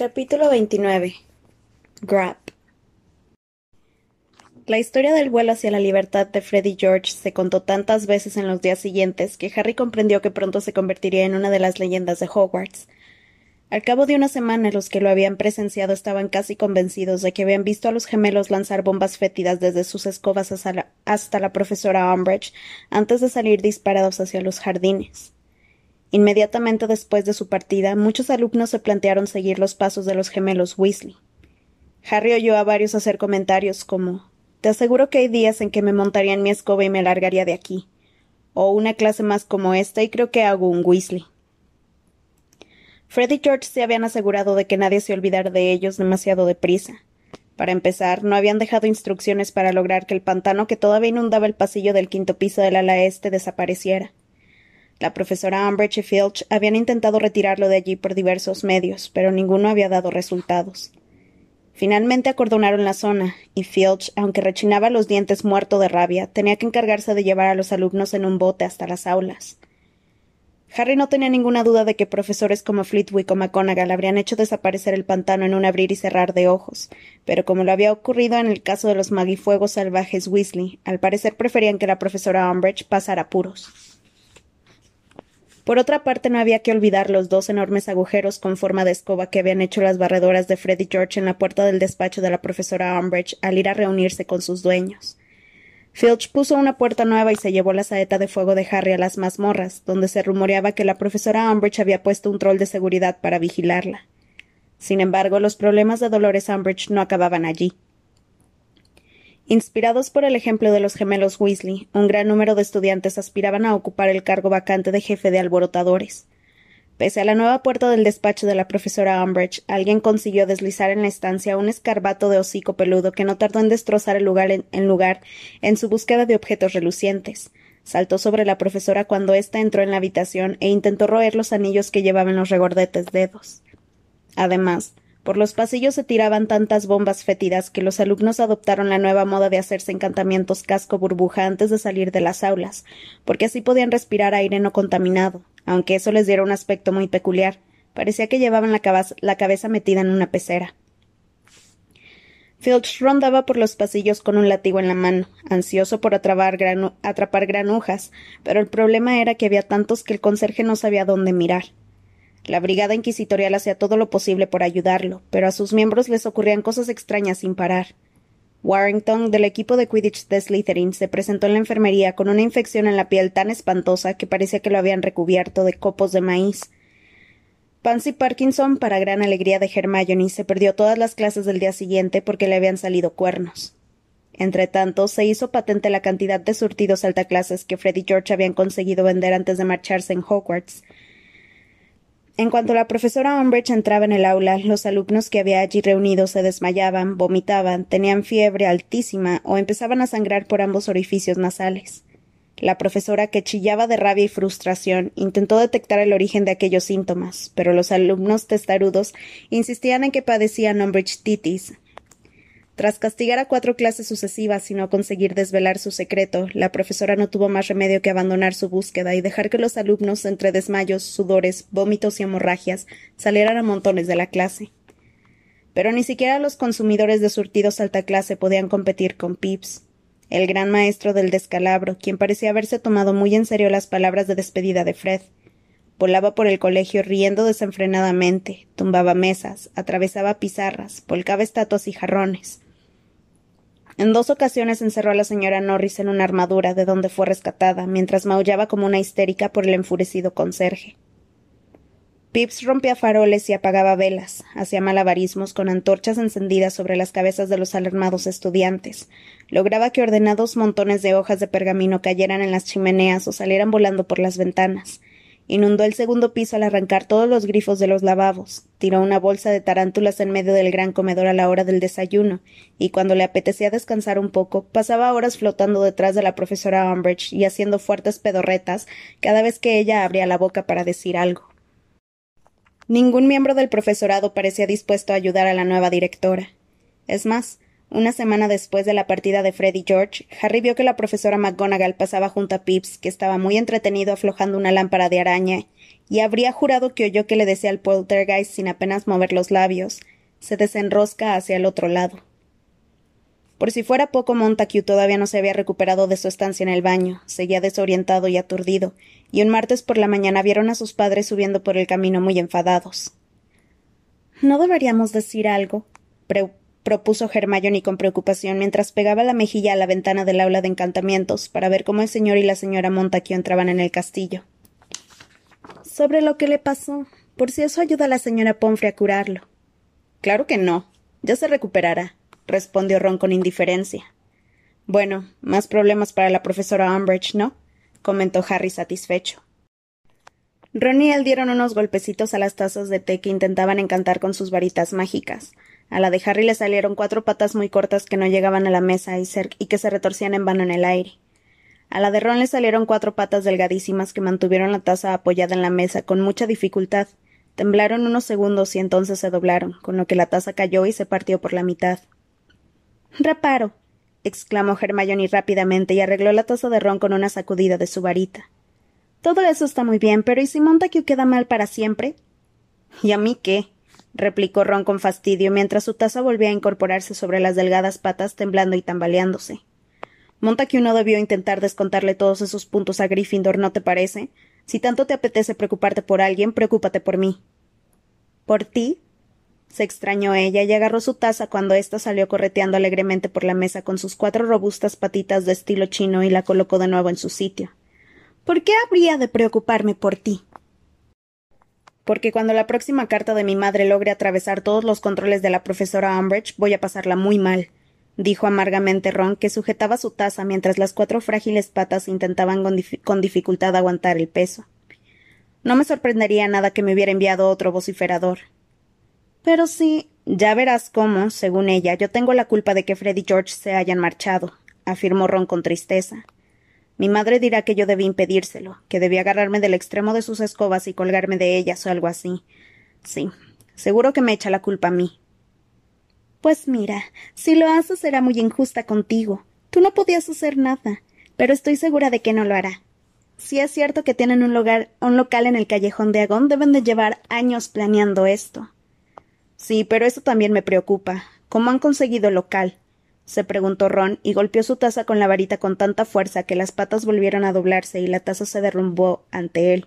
Capítulo 29 Grab La historia del vuelo hacia la libertad de Freddy George se contó tantas veces en los días siguientes que Harry comprendió que pronto se convertiría en una de las leyendas de Hogwarts. Al cabo de una semana los que lo habían presenciado estaban casi convencidos de que habían visto a los gemelos lanzar bombas fétidas desde sus escobas hasta la, hasta la profesora Umbridge antes de salir disparados hacia los jardines. Inmediatamente después de su partida, muchos alumnos se plantearon seguir los pasos de los gemelos Weasley. Harry oyó a varios hacer comentarios como Te aseguro que hay días en que me montaría en mi escoba y me largaría de aquí. O una clase más como esta y creo que hago un Weasley. Fred y George se habían asegurado de que nadie se olvidara de ellos demasiado deprisa. Para empezar, no habían dejado instrucciones para lograr que el pantano que todavía inundaba el pasillo del quinto piso del ala este desapareciera. La profesora Umbridge y Filch habían intentado retirarlo de allí por diversos medios, pero ninguno había dado resultados. Finalmente acordonaron la zona, y Filch, aunque rechinaba los dientes muerto de rabia, tenía que encargarse de llevar a los alumnos en un bote hasta las aulas. Harry no tenía ninguna duda de que profesores como Flitwick o McGonagall habrían hecho desaparecer el pantano en un abrir y cerrar de ojos, pero como lo había ocurrido en el caso de los magifuegos salvajes Weasley, al parecer preferían que la profesora Umbridge pasara puros. Por otra parte, no había que olvidar los dos enormes agujeros con forma de escoba que habían hecho las barredoras de Freddy George en la puerta del despacho de la profesora Umbridge al ir a reunirse con sus dueños. Filch puso una puerta nueva y se llevó la saeta de fuego de Harry a las mazmorras, donde se rumoreaba que la profesora Umbridge había puesto un troll de seguridad para vigilarla. Sin embargo, los problemas de Dolores Umbridge no acababan allí. Inspirados por el ejemplo de los gemelos Weasley, un gran número de estudiantes aspiraban a ocupar el cargo vacante de jefe de alborotadores. Pese a la nueva puerta del despacho de la profesora Umbridge, alguien consiguió deslizar en la estancia un escarbato de hocico peludo que no tardó en destrozar el lugar en, lugar en su búsqueda de objetos relucientes. Saltó sobre la profesora cuando ésta entró en la habitación e intentó roer los anillos que llevaban los regordetes dedos. Además, por los pasillos se tiraban tantas bombas fétidas que los alumnos adoptaron la nueva moda de hacerse encantamientos casco burbuja antes de salir de las aulas, porque así podían respirar aire no contaminado, aunque eso les diera un aspecto muy peculiar. Parecía que llevaban la, cabeza metida en una pecera. Filch rondaba por los pasillos con un látigo en la mano, ansioso por atrapar, atrapar granujas, pero el problema era que había tantos que el conserje no sabía dónde mirar. La brigada inquisitorial hacía todo lo posible por ayudarlo, pero a sus miembros les ocurrían cosas extrañas sin parar. Warrington, del equipo de Quidditch de Slytherin, se presentó en la enfermería con una infección en la piel tan espantosa que parecía que lo habían recubierto de copos de maíz. Pansy Parkinson, para gran alegría de Hermione, se perdió todas las clases del día siguiente porque le habían salido cuernos. Entretanto, se hizo patente la cantidad de surtidos altaclases que Fred y George habían conseguido vender antes de marcharse en Hogwarts, en cuanto la profesora Umbridge entraba en el aula, los alumnos que había allí reunidos se desmayaban, vomitaban, tenían fiebre altísima o empezaban a sangrar por ambos orificios nasales. La profesora, que chillaba de rabia y frustración, intentó detectar el origen de aquellos síntomas, pero los alumnos testarudos insistían en que padecían Umbridge titis, tras castigar a cuatro clases sucesivas y no conseguir desvelar su secreto, la profesora no tuvo más remedio que abandonar su búsqueda y dejar que los alumnos, entre desmayos, sudores, vómitos y hemorragias, salieran a montones de la clase. Pero ni siquiera los consumidores de surtidos alta clase podían competir con Pips, el gran maestro del descalabro, quien parecía haberse tomado muy en serio las palabras de despedida de Fred. Volaba por el colegio riendo desenfrenadamente, tumbaba mesas, atravesaba pizarras, volcaba estatuas y jarrones. En dos ocasiones encerró a la señora Norris en una armadura de donde fue rescatada, mientras maullaba como una histérica por el enfurecido conserje. Pips rompía faroles y apagaba velas, hacía malabarismos con antorchas encendidas sobre las cabezas de los alarmados estudiantes, lograba que ordenados montones de hojas de pergamino cayeran en las chimeneas o salieran volando por las ventanas, Inundó el segundo piso al arrancar todos los grifos de los lavabos, tiró una bolsa de tarántulas en medio del gran comedor a la hora del desayuno, y cuando le apetecía descansar un poco, pasaba horas flotando detrás de la profesora Umbridge y haciendo fuertes pedorretas cada vez que ella abría la boca para decir algo. Ningún miembro del profesorado parecía dispuesto a ayudar a la nueva directora. Es más, Una semana después de la partida de Freddy George, Harry vio que la profesora McGonagall pasaba junto a Pips, que estaba muy entretenido aflojando una lámpara de araña, y habría jurado que oyó que le decía al poltergeist sin apenas mover los labios. Se desenrosca hacia el otro lado. Por si fuera poco, Montague todavía no se había recuperado de su estancia en el baño, seguía desorientado y aturdido, y un martes por la mañana vieron a sus padres subiendo por el camino muy enfadados. ¿No deberíamos decir algo? Propuso Hermione con preocupación mientras pegaba la mejilla a la ventana del aula de encantamientos para ver cómo el señor y la señora Montague entraban en el castillo. Sobre lo que le pasó, por si eso ayuda a la señora Pomfrey a curarlo. Claro que no. Ya se recuperará, respondió Ron con indiferencia. Bueno, más problemas para la profesora Umbridge, ¿no? comentó Harry satisfecho. Ron y él dieron unos golpecitos a las tazas de té que intentaban encantar con sus varitas mágicas, a la de Harry le salieron cuatro patas muy cortas que no llegaban a la mesa y, que se retorcían en vano en el aire. A la de Ron le salieron cuatro patas delgadísimas que mantuvieron la taza apoyada en la mesa con mucha dificultad. Temblaron unos segundos y entonces se doblaron, con lo que la taza cayó y se partió por la mitad. Reparo, exclamó Hermione rápidamente y arregló la taza de Ron con una sacudida de su varita. Todo eso está muy bien, pero ¿y si Montague queda mal para siempre? ¿Y a mí qué? Replicó Ron con fastidio mientras su taza volvía a incorporarse sobre las delgadas patas temblando y tambaleándose. Montague no debió intentar descontarle todos esos puntos a Gryffindor, ¿no te parece? Si tanto te apetece preocuparte por alguien, preocúpate por mí. ¿Por ti? se extrañó ella y agarró su taza cuando ésta salió correteando alegremente por la mesa con sus cuatro robustas patitas de estilo chino y la colocó de nuevo en su sitio. ¿Por qué habría de preocuparme por ti? Porque cuando la próxima carta de mi madre logre atravesar todos los controles de la profesora Umbridge voy a pasarla muy mal dijo amargamente Ron, que sujetaba su taza mientras las cuatro frágiles patas intentaban con, dificultad aguantar el peso. No me sorprendería nada que me hubiera enviado otro vociferador. Pero sí, ya verás cómo, según ella, yo tengo la culpa de que Fred y George se hayan marchado, afirmó Ron con tristeza. Mi madre dirá que yo debí impedírselo, que debí agarrarme del extremo de sus escobas y colgarme de ellas o algo así. Sí, seguro que me echa la culpa a mí. Pues mira, si lo haces será muy injusta contigo. Tú no podías hacer nada, pero estoy segura de que no lo hará. Si es cierto que tienen un, lugar, un local en el callejón de Agón, deben de llevar años planeando esto. Sí, pero eso también me preocupa. ¿Cómo han conseguido el local? Se preguntó Ron y golpeó su taza con la varita con tanta fuerza que las patas volvieron a doblarse y la taza se derrumbó ante él.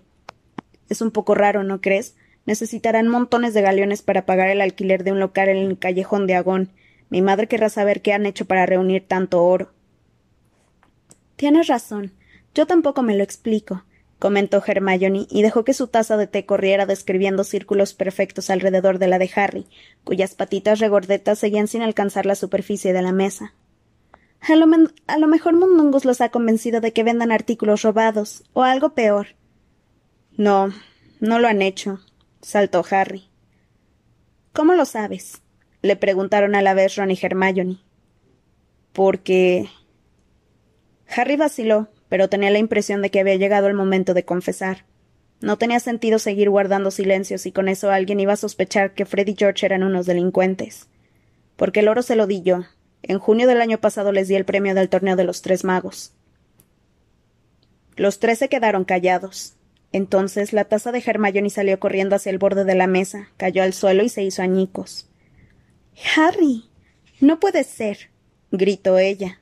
Es un poco raro, ¿no crees? Necesitarán montones de galeones para pagar el alquiler de un local en el callejón de Agón. Mi madre querrá saber qué han hecho para reunir tanto oro. Tienes razón. Yo tampoco me lo explico comentó Hermione, y dejó que su taza de té corriera describiendo círculos perfectos alrededor de la de Harry, cuyas patitas regordetas seguían sin alcanzar la superficie de la mesa. A lo, a lo mejor Mundungus los ha convencido de que vendan artículos robados, o algo peor. No, no lo han hecho, saltó Harry. ¿Cómo lo sabes? le preguntaron a la vez Ron y Hermione. Porque. Harry vaciló, pero tenía la impresión de que había llegado el momento de confesar. No tenía sentido seguir guardando silencio si con eso alguien iba a sospechar que Fred y George eran unos delincuentes. Porque el oro se lo di yo. En junio del año pasado les di el premio del torneo de los tres magos. Los tres se quedaron callados. Entonces la taza de Hermione salió corriendo hacia el borde de la mesa, cayó al suelo y se hizo añicos. Harry. No puede ser. gritó ella.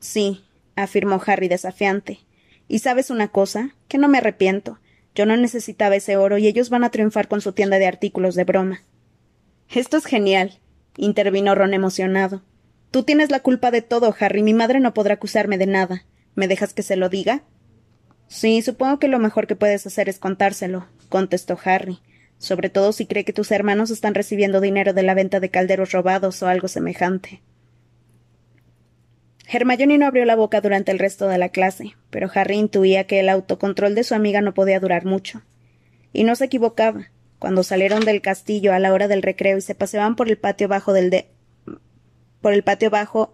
Sí, afirmó Harry desafiante. Y sabes una cosa, que no me arrepiento. Yo no necesitaba ese oro y ellos van a triunfar con su tienda de artículos de broma. Esto es genial, intervino Ron emocionado. Tú tienes la culpa de todo, Harry. Mi madre no podrá acusarme de nada. ¿Me dejas que se lo diga? Sí, supongo que lo mejor que puedes hacer es contárselo, contestó Harry, sobre todo si cree que tus hermanos están recibiendo dinero de la venta de calderos robados o algo semejante. Hermione no abrió la boca durante el resto de la clase, pero Harry intuía que el autocontrol de su amiga no podía durar mucho. Y no se equivocaba. Cuando salieron del castillo a la hora del recreo y se paseaban por el patio bajo del de por el patio bajo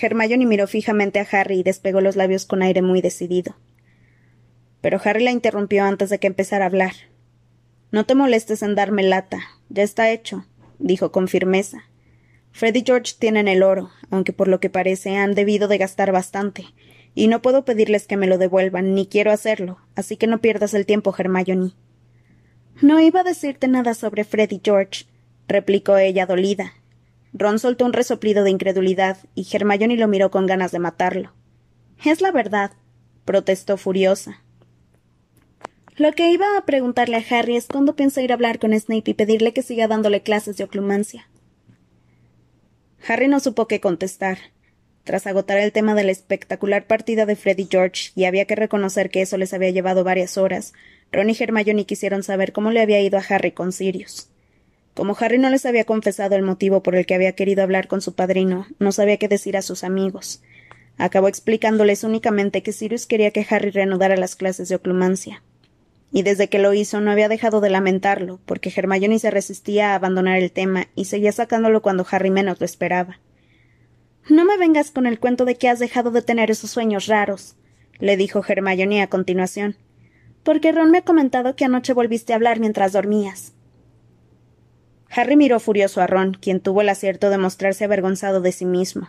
Hermione miró fijamente a Harry y despegó los labios con aire muy decidido. Pero Harry la interrumpió antes de que empezara a hablar. No te molestes en darme lata. Ya está hecho. dijo con firmeza. Fred y George tienen el oro, aunque por lo que parece han debido de gastar bastante, y no puedo pedirles que me lo devuelvan, ni quiero hacerlo, así que no pierdas el tiempo, Hermione. No iba a decirte nada sobre Fred y George, replicó ella dolida. Ron soltó un resoplido de incredulidad, y Hermione lo miró con ganas de matarlo. Es la verdad, protestó furiosa. Lo que iba a preguntarle a Harry es cuándo piensa ir a hablar con Snape y pedirle que siga dándole clases de oclumancia. Harry no supo qué contestar. Tras agotar el tema de la espectacular partida de Freddy George, y había que reconocer que eso les había llevado varias horas, Ron y Hermione quisieron saber cómo le había ido a Harry con Sirius. Como Harry no les había confesado el motivo por el que había querido hablar con su padrino, no sabía qué decir a sus amigos. Acabó explicándoles únicamente que Sirius quería que Harry reanudara las clases de oclumancia. Y desde que lo hizo no había dejado de lamentarlo, porque Hermione se resistía a abandonar el tema y seguía sacándolo cuando Harry menos lo esperaba. No me vengas con el cuento de que has dejado de tener esos sueños raros, le dijo Hermione a continuación, porque Ron me ha comentado que anoche volviste a hablar mientras dormías. Harry miró furioso a Ron, quien tuvo el acierto de mostrarse avergonzado de sí mismo.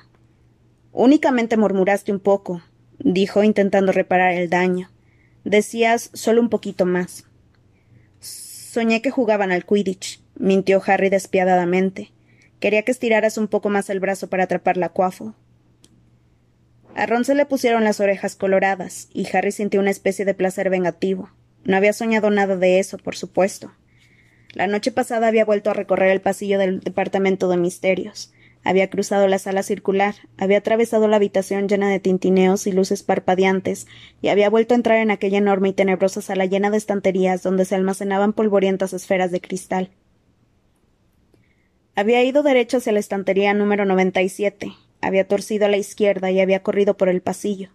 Únicamente murmuraste un poco, dijo intentando reparar el daño. Decías solo un poquito más. Soñé que jugaban al Quidditch, mintió Harry despiadadamente. Quería que estiraras un poco más el brazo para atrapar la cuafo. A Ron se le pusieron las orejas coloradas, y Harry sintió una especie de placer vengativo. No había soñado nada de eso, por supuesto. La noche pasada había vuelto a recorrer el pasillo del departamento de misterios. Había cruzado la sala circular, había atravesado la habitación llena de tintineos y luces parpadeantes, y había vuelto a entrar en aquella enorme y tenebrosa sala llena de estanterías donde se almacenaban polvorientas esferas de cristal. Había ido derecho hacia la estantería número 97, había torcido a la izquierda y había corrido por el pasillo.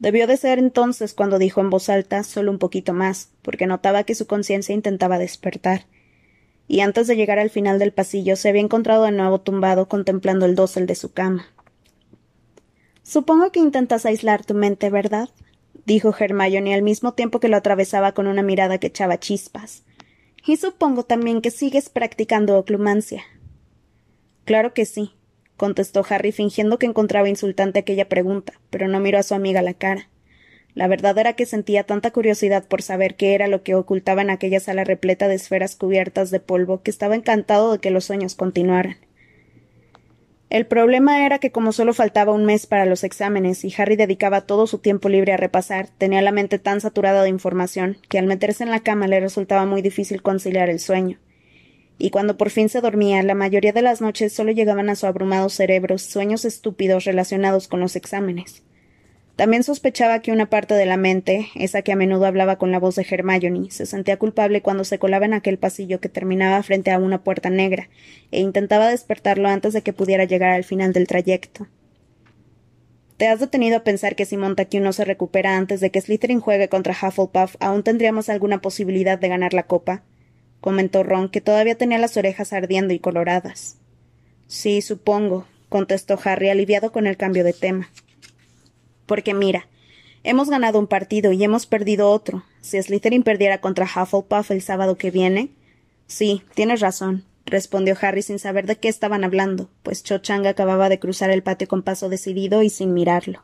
Debió de ser entonces cuando dijo en voz alta solo un poquito más, porque notaba que su conciencia intentaba despertar y antes de llegar al final del pasillo se había encontrado de nuevo tumbado contemplando el dosel de su cama. Supongo que intentas aislar tu mente, ¿verdad? dijo Hermione al mismo tiempo que lo atravesaba con una mirada que echaba chispas. Y supongo también que sigues practicando oclumancia. Claro que sí, contestó Harry fingiendo que encontraba insultante aquella pregunta, pero no miró a su amiga la cara. La verdad era que sentía tanta curiosidad por saber qué era lo que ocultaba en aquella sala repleta de esferas cubiertas de polvo que estaba encantado de que los sueños continuaran. El problema era que como solo faltaba un mes para los exámenes y Harry dedicaba todo su tiempo libre a repasar, tenía la mente tan saturada de información que al meterse en la cama le resultaba muy difícil conciliar el sueño. Y cuando por fin se dormía, la mayoría de las noches solo llegaban a su abrumado cerebro sueños estúpidos relacionados con los exámenes. También sospechaba que una parte de la mente, esa que a menudo hablaba con la voz de Hermione, se sentía culpable cuando se colaba en aquel pasillo que terminaba frente a una puerta negra, e intentaba despertarlo antes de que pudiera llegar al final del trayecto. ¿Te has detenido a pensar que si Montague no se recupera antes de que Slytherin juegue contra Hufflepuff, aún tendríamos alguna posibilidad de ganar la copa? comentó Ron, que todavía tenía las orejas ardiendo y coloradas. Sí, supongo, contestó Harry, aliviado con el cambio de tema. Porque mira, hemos ganado un partido y hemos perdido otro. Si Slytherin perdiera contra Hufflepuff el sábado que viene. Sí, tienes razón, respondió Harry sin saber de qué estaban hablando, pues Cho Chang acababa de cruzar el patio con paso decidido y sin mirarlo.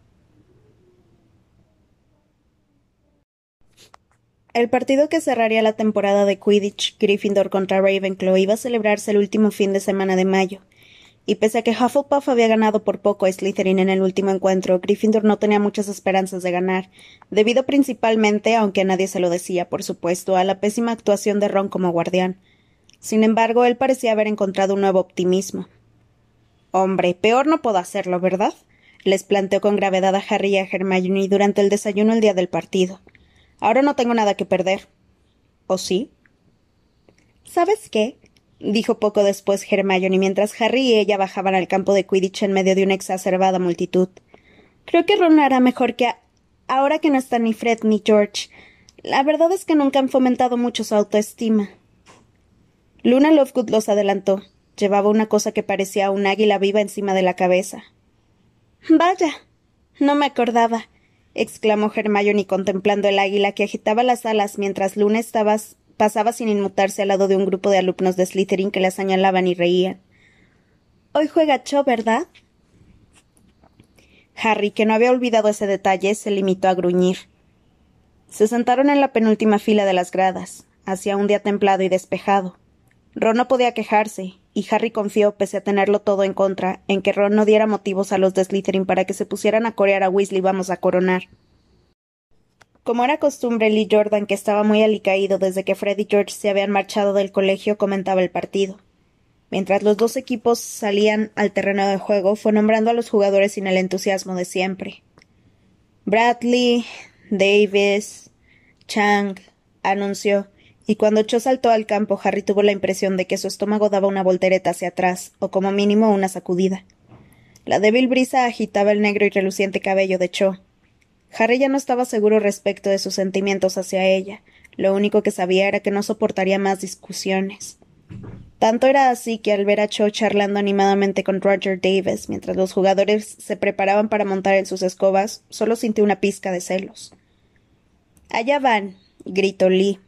El partido que cerraría la temporada de Quidditch, Gryffindor contra Ravenclaw, iba a celebrarse el último fin de semana de mayo, y pese a que Hufflepuff había ganado por poco a Slytherin en el último encuentro, Gryffindor no tenía muchas esperanzas de ganar, debido principalmente, aunque a nadie se lo decía, por supuesto, a la pésima actuación de Ron como guardián. Sin embargo, él parecía haber encontrado un nuevo optimismo. Hombre, peor no puedo hacerlo, ¿verdad? les planteó con gravedad a Harry y a Hermione durante el desayuno el día del partido. Ahora no tengo nada que perder. ¿O sí? ¿Sabes qué? Dijo poco después Hermione mientras Harry y ella bajaban al campo de Quidditch en medio de una exacerbada multitud. Creo que Ron hará mejor que ahora que no están ni Fred ni George. La verdad es que nunca han fomentado mucho su autoestima. Luna Lovegood los adelantó. Llevaba una cosa que parecía un águila viva encima de la cabeza. Vaya. No me acordaba exclamó Hermione contemplando el águila que agitaba las alas mientras Luna estaba pasaba sin inmutarse al lado de un grupo de alumnos de Slytherin que la señalaban y reían. Hoy juega Cho, ¿verdad? Harry, que no había olvidado ese detalle, se limitó a gruñir. Se sentaron en la penúltima fila de las gradas. Hacía un día templado y despejado. Ron no podía quejarse, y Harry confió, pese a tenerlo todo en contra, en que Ron no diera motivos a los de Slytherin para que se pusieran a corear a Weasley vamos a coronar. Como era costumbre, Lee Jordan, que estaba muy alicaído desde que Fred y George se habían marchado del colegio, comentaba el partido. Mientras los dos equipos salían al terreno de juego, fue nombrando a los jugadores sin el entusiasmo de siempre. Bradley, Davis, Chang, anunció, y cuando Cho saltó al campo, Harry tuvo la impresión de que su estómago daba una voltereta hacia atrás, o como mínimo una sacudida. La débil brisa agitaba el negro y reluciente cabello de Cho. Harry ya no estaba seguro respecto de sus sentimientos hacia ella. Lo único que sabía era que no soportaría más discusiones. Tanto era así que al ver a Cho charlando animadamente con Roger Davis mientras los jugadores se preparaban para montar en sus escobas, solo sintió una pizca de celos. Allá van, gritó Lee.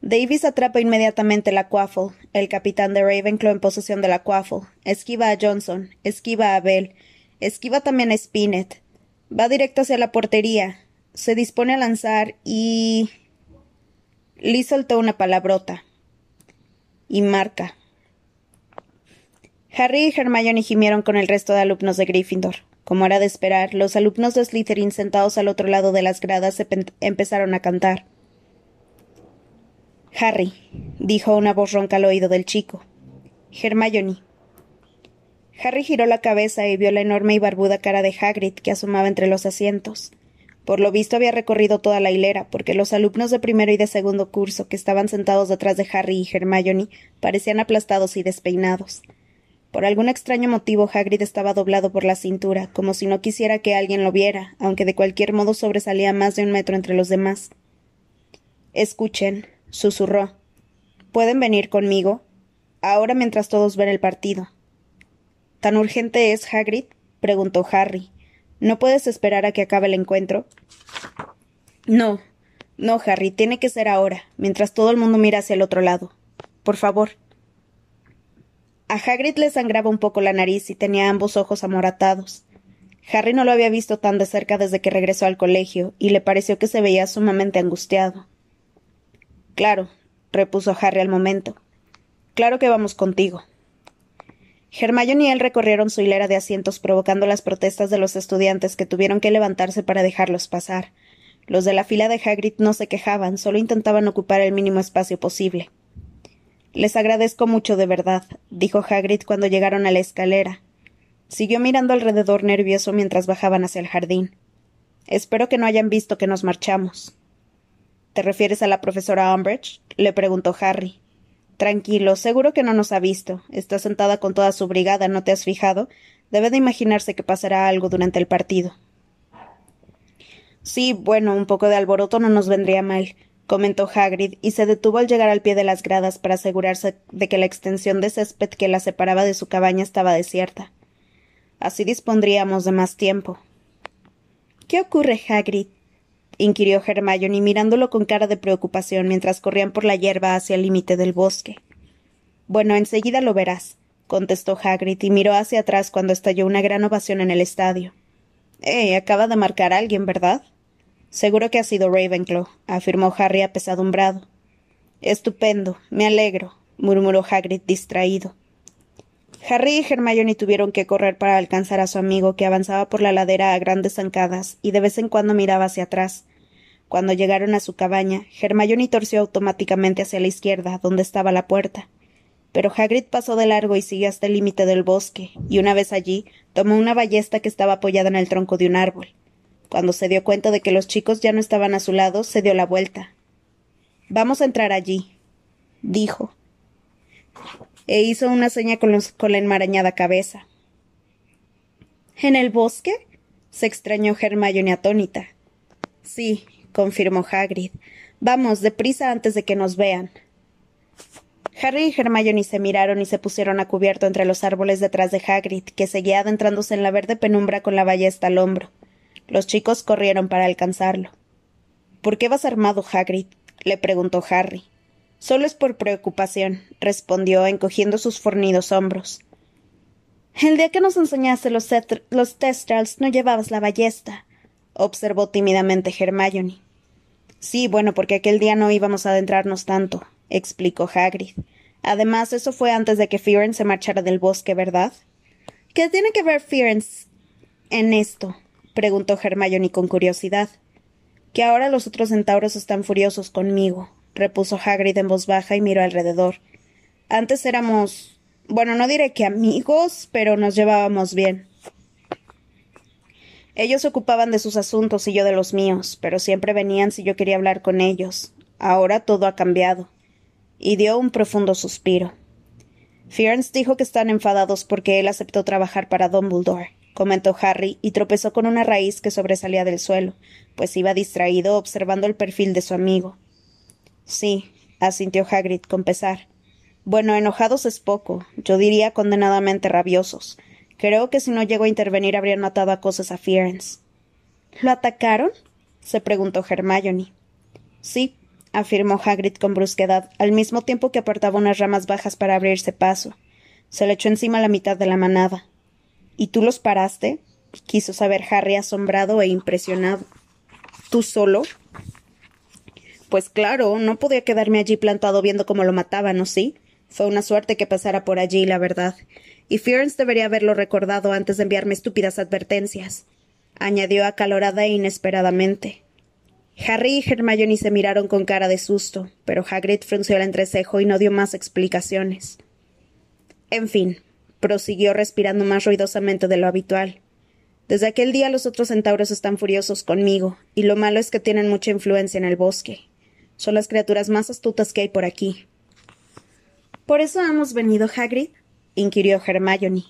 Davis atrapa inmediatamente la Quaffle, el capitán de Ravenclaw en posesión de la Quaffle, esquiva a Johnson, esquiva a Bell, esquiva también a Spinett. Va directo hacia la portería, se dispone a lanzar y. Lee soltó una palabrota. Y marca. Harry y Hermione gimieron con el resto de alumnos de Gryffindor. Como era de esperar, los alumnos de Slytherin sentados al otro lado de las gradas empezaron a cantar. Harry, dijo una voz ronca al oído del chico. Hermione. Harry giró la cabeza y vio la enorme y barbuda cara de Hagrid que asomaba entre los asientos. Por lo visto había recorrido toda la hilera, porque los alumnos de primero y de segundo curso que estaban sentados detrás de Harry y Hermione parecían aplastados y despeinados. Por algún extraño motivo Hagrid estaba doblado por la cintura, como si no quisiera que alguien lo viera, aunque de cualquier modo sobresalía más de un metro entre los demás. Escuchen, susurró. ¿Pueden venir conmigo? Ahora mientras todos ven el partido. ¿Tan urgente es, Hagrid? preguntó Harry. ¿No puedes esperar a que acabe el encuentro? No, no, Harry, tiene que ser ahora, mientras todo el mundo mira hacia el otro lado. Por favor. A Hagrid le sangraba un poco la nariz y tenía ambos ojos amoratados. Harry no lo había visto tan de cerca desde que regresó al colegio, y le pareció que se veía sumamente angustiado. Claro, repuso Harry al momento. Claro que vamos contigo. Hermione y él recorrieron su hilera de asientos provocando las protestas de los estudiantes que tuvieron que levantarse para dejarlos pasar. Los de la fila de Hagrid no se quejaban, solo intentaban ocupar el mínimo espacio posible. Les agradezco mucho de verdad, dijo Hagrid cuando llegaron a la escalera. Siguió mirando alrededor nervioso mientras bajaban hacia el jardín. Espero que no hayan visto que nos marchamos. ¿Te refieres a la profesora Umbridge? le preguntó Harry. Tranquilo, seguro que no nos ha visto. Está sentada con toda su brigada, ¿no te has fijado? Debe de imaginarse que pasará algo durante el partido. Sí, bueno, un poco de alboroto no nos vendría mal, comentó Hagrid, y se detuvo al llegar al pie de las gradas para asegurarse de que la extensión de césped que la separaba de su cabaña estaba desierta. Así dispondríamos de más tiempo. ¿Qué ocurre, Hagrid? Inquirió Hermione mirándolo con cara de preocupación mientras corrían por la hierba hacia el límite del bosque. Bueno, enseguida lo verás, contestó Hagrid y miró hacia atrás cuando estalló una gran ovación en el estadio. Eh, acaba de marcar alguien, ¿verdad? Seguro que ha sido Ravenclaw, afirmó Harry apesadumbrado. Estupendo, me alegro, murmuró Hagrid distraído. Harry y Hermione tuvieron que correr para alcanzar a su amigo que avanzaba por la ladera a grandes zancadas y de vez en cuando miraba hacia atrás. Cuando llegaron a su cabaña, Hermione torció automáticamente hacia la izquierda, donde estaba la puerta. Pero Hagrid pasó de largo y siguió hasta el límite del bosque, y una vez allí tomó una ballesta que estaba apoyada en el tronco de un árbol. Cuando se dio cuenta de que los chicos ya no estaban a su lado, se dio la vuelta. Vamos a entrar allí, dijo e hizo una seña con, la enmarañada cabeza. ¿En el bosque? se extrañó Hermione atónita. Sí, confirmó Hagrid. Vamos, deprisa antes de que nos vean. Harry y Hermione se miraron y se pusieron a cubierto entre los árboles detrás de Hagrid, que seguía adentrándose en la verde penumbra con la ballesta al hombro. Los chicos corrieron para alcanzarlo. ¿Por qué vas armado, Hagrid? le preguntó Harry. Solo es por preocupación, respondió, encogiendo sus fornidos hombros. El día que nos enseñaste los, los testrals no llevabas la ballesta, observó tímidamente Hermione. Sí, bueno, porque aquel día no íbamos a adentrarnos tanto, explicó Hagrid. Además, eso fue antes de que Firenze se marchara del bosque, ¿verdad? ¿Qué tiene que ver Firenze en esto? preguntó Hermione con curiosidad. Que ahora los otros centauros están furiosos conmigo, repuso Hagrid en voz baja y miró alrededor. Antes éramos. bueno, no diré que amigos, pero nos llevábamos bien. Ellos se ocupaban de sus asuntos y yo de los míos, pero siempre venían si yo quería hablar con ellos. Ahora todo ha cambiado. Y dio un profundo suspiro. Firenze dijo que están enfadados porque él aceptó trabajar para Dumbledore, comentó Harry, y tropezó con una raíz que sobresalía del suelo, pues iba distraído observando el perfil de su amigo. Sí, asintió Hagrid con pesar. Bueno, enojados es poco, yo diría condenadamente rabiosos. Creo que si no llego a intervenir habrían matado a cosas a Firenze. ¿Lo atacaron? se preguntó Hermione. Sí, afirmó Hagrid con brusquedad, al mismo tiempo que apartaba unas ramas bajas para abrirse paso. Se le echó encima la mitad de la manada. ¿Y tú los paraste? quiso saber Harry asombrado e impresionado. ¿Tú solo? Pues claro, no podía quedarme allí plantado viendo cómo lo mataban, ¿no sí? Fue una suerte que pasara por allí, la verdad. Y Firenze debería haberlo recordado antes de enviarme estúpidas advertencias. Añadió acalorada e inesperadamente. Harry y Hermione se miraron con cara de susto, pero Hagrid frunció el entrecejo y no dio más explicaciones. En fin, prosiguió respirando más ruidosamente de lo habitual. Desde aquel día los otros centauros están furiosos conmigo, y lo malo es que tienen mucha influencia en el bosque. Son las criaturas más astutas que hay por aquí. ¿Por eso hemos venido, Hagrid? inquirió Hermione.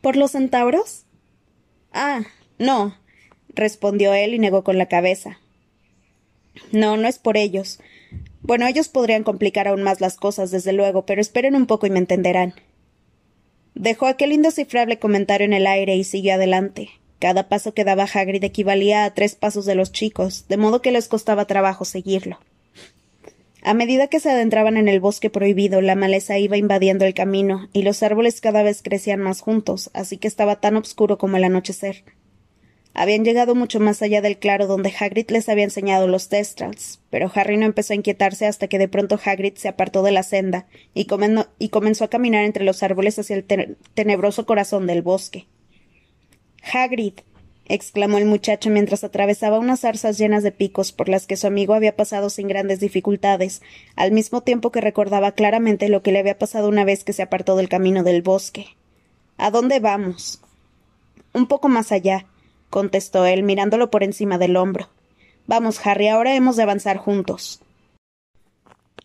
¿Por los centauros? Ah, no, respondió él y negó con la cabeza. No, no es por ellos. Bueno, ellos podrían complicar aún más las cosas, desde luego, pero esperen un poco y me entenderán. Dejó aquel indescifrable comentario en el aire y siguió adelante. Cada paso que daba Hagrid equivalía a tres pasos de los chicos, de modo que les costaba trabajo seguirlo. A medida que se adentraban en el bosque prohibido, la maleza iba invadiendo el camino, y los árboles cada vez crecían más juntos, así que estaba tan oscuro como el anochecer. Habían llegado mucho más allá del claro donde Hagrid les había enseñado los testrals, pero Harry no empezó a inquietarse hasta que de pronto Hagrid se apartó de la senda y, y comenzó a caminar entre los árboles hacia el tenebroso corazón del bosque. Hagrid, exclamó el muchacho mientras atravesaba unas zarzas llenas de picos por las que su amigo había pasado sin grandes dificultades, al mismo tiempo que recordaba claramente lo que le había pasado una vez que se apartó del camino del bosque. ¿A dónde vamos? Un poco más allá, contestó él, mirándolo por encima del hombro. Vamos, Harry, ahora hemos de avanzar juntos.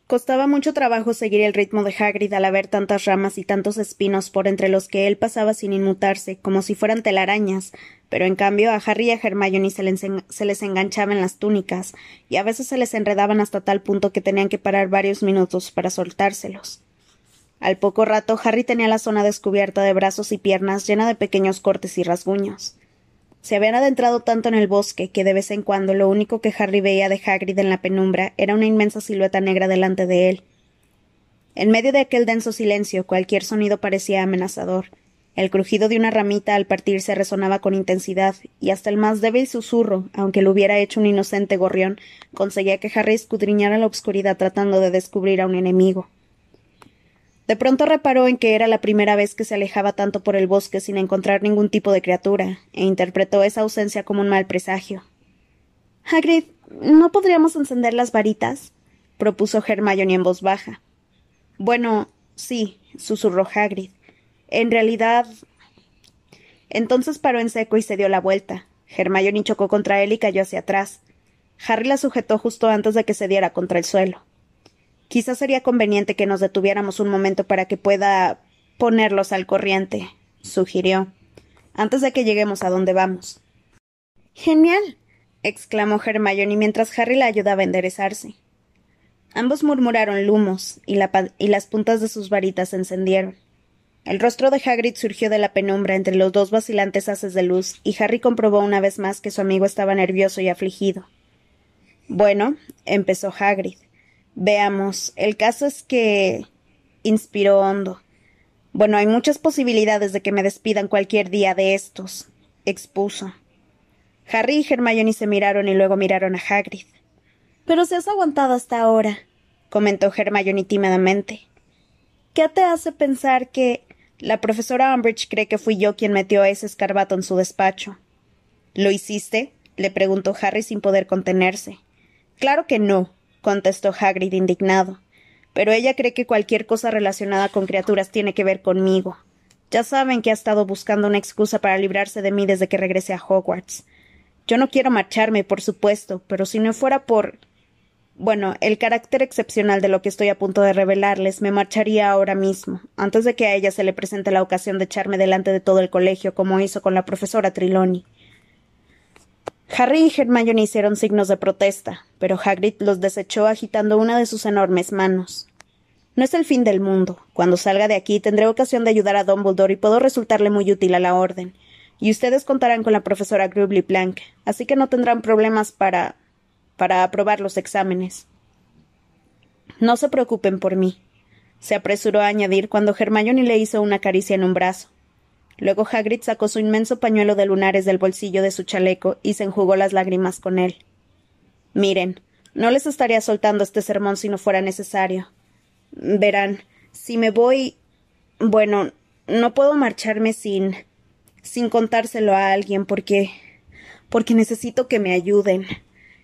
Costaba mucho trabajo seguir el ritmo de Hagrid al haber tantas ramas y tantos espinos por entre los que él pasaba sin inmutarse, como si fueran telarañas, pero en cambio a Harry y a Hermione se se les enganchaban las túnicas, y a veces se les enredaban hasta tal punto que tenían que parar varios minutos para soltárselos. Al poco rato Harry tenía la zona descubierta de brazos y piernas llena de pequeños cortes y rasguños. Se habían adentrado tanto en el bosque que de vez en cuando lo único que Harry veía de Hagrid en la penumbra era una inmensa silueta negra delante de él. En medio de aquel denso silencio cualquier sonido parecía amenazador. El crujido de una ramita al partirse resonaba con intensidad, y hasta el más débil susurro, aunque lo hubiera hecho un inocente gorrión, conseguía que Harry escudriñara la obscuridad tratando de descubrir a un enemigo. De pronto reparó en que era la primera vez que se alejaba tanto por el bosque sin encontrar ningún tipo de criatura, e interpretó esa ausencia como un mal presagio. Hagrid, ¿no podríamos encender las varitas? propuso Hermione en voz baja. Bueno, sí, susurró Hagrid. En realidad. Entonces paró en seco y se dio la vuelta. Hermione chocó contra él y cayó hacia atrás. Harry la sujetó justo antes de que se diera contra el suelo. Quizás sería conveniente que nos detuviéramos un momento para que pueda ponerlos al corriente, sugirió, antes de que lleguemos a donde vamos. Genial. exclamó Hermione mientras Harry la ayudaba a enderezarse. Ambos murmuraron lumos, y, y las puntas de sus varitas se encendieron. El rostro de Hagrid surgió de la penumbra entre los dos vacilantes haces de luz, y Harry comprobó una vez más que su amigo estaba nervioso y afligido. Bueno, empezó Hagrid. Veamos, el caso es que. inspiró hondo. Bueno, hay muchas posibilidades de que me despidan cualquier día de estos, expuso. Harry y Hermione se miraron y luego miraron a Hagrid. Pero se has aguantado hasta ahora, comentó Hermione tímidamente. ¿Qué te hace pensar que la profesora Umbridge cree que fui yo quien metió a ese escarbato en su despacho? ¿Lo hiciste? le preguntó Harry sin poder contenerse. Claro que no, contestó Hagrid indignado. Pero ella cree que cualquier cosa relacionada con criaturas tiene que ver conmigo. Ya saben que ha estado buscando una excusa para librarse de mí desde que regresé a Hogwarts. Yo no quiero marcharme, por supuesto, pero si no fuera por. Bueno, el carácter excepcional de lo que estoy a punto de revelarles, me marcharía ahora mismo, antes de que a ella se le presente la ocasión de echarme delante de todo el colegio, como hizo con la profesora Triloni. Harry y Hermione hicieron signos de protesta, pero Hagrid los desechó agitando una de sus enormes manos. No es el fin del mundo. Cuando salga de aquí tendré ocasión de ayudar a Dumbledore y puedo resultarle muy útil a la Orden. Y ustedes contarán con la profesora Grubly Plank, así que no tendrán problemas para. para aprobar los exámenes. No se preocupen por mí, se apresuró a añadir cuando Hermione le hizo una caricia en un brazo. Luego Hagrid sacó su inmenso pañuelo de lunares del bolsillo de su chaleco y se enjugó las lágrimas con él. Miren, no les estaría soltando este sermón si no fuera necesario. Verán, si me voy. Bueno, no puedo marcharme sin. sin contárselo a alguien porque. porque necesito que me ayuden.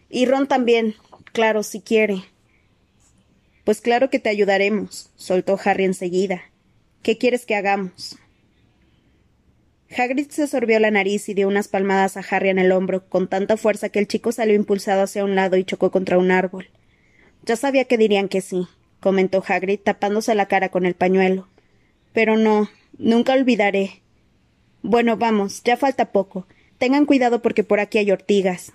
Y Ron también, claro, si quiere. Pues claro que te ayudaremos, soltó Harry enseguida. ¿Qué quieres que hagamos? Hagrid se sorbió la nariz y dio unas palmadas a Harry en el hombro con tanta fuerza que el chico salió impulsado hacia un lado y chocó contra un árbol. Ya sabía que dirían que sí, comentó Hagrid tapándose la cara con el pañuelo. Pero no, nunca olvidaré. Bueno, vamos, ya falta poco. Tengan cuidado porque por aquí hay ortigas.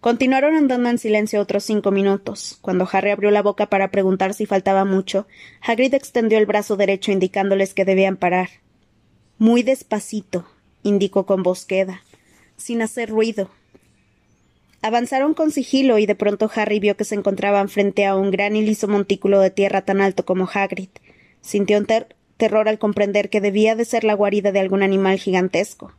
Continuaron andando en silencio otros cinco minutos. Cuando Harry abrió la boca para preguntar si faltaba mucho, Hagrid extendió el brazo derecho indicándoles que debían parar. Muy despacito, indicó con voz queda, sin hacer ruido. Avanzaron con sigilo y de pronto Harry vio que se encontraban frente a un gran y liso montículo de tierra tan alto como Hagrid. Sintió un terror al comprender que debía de ser la guarida de algún animal gigantesco.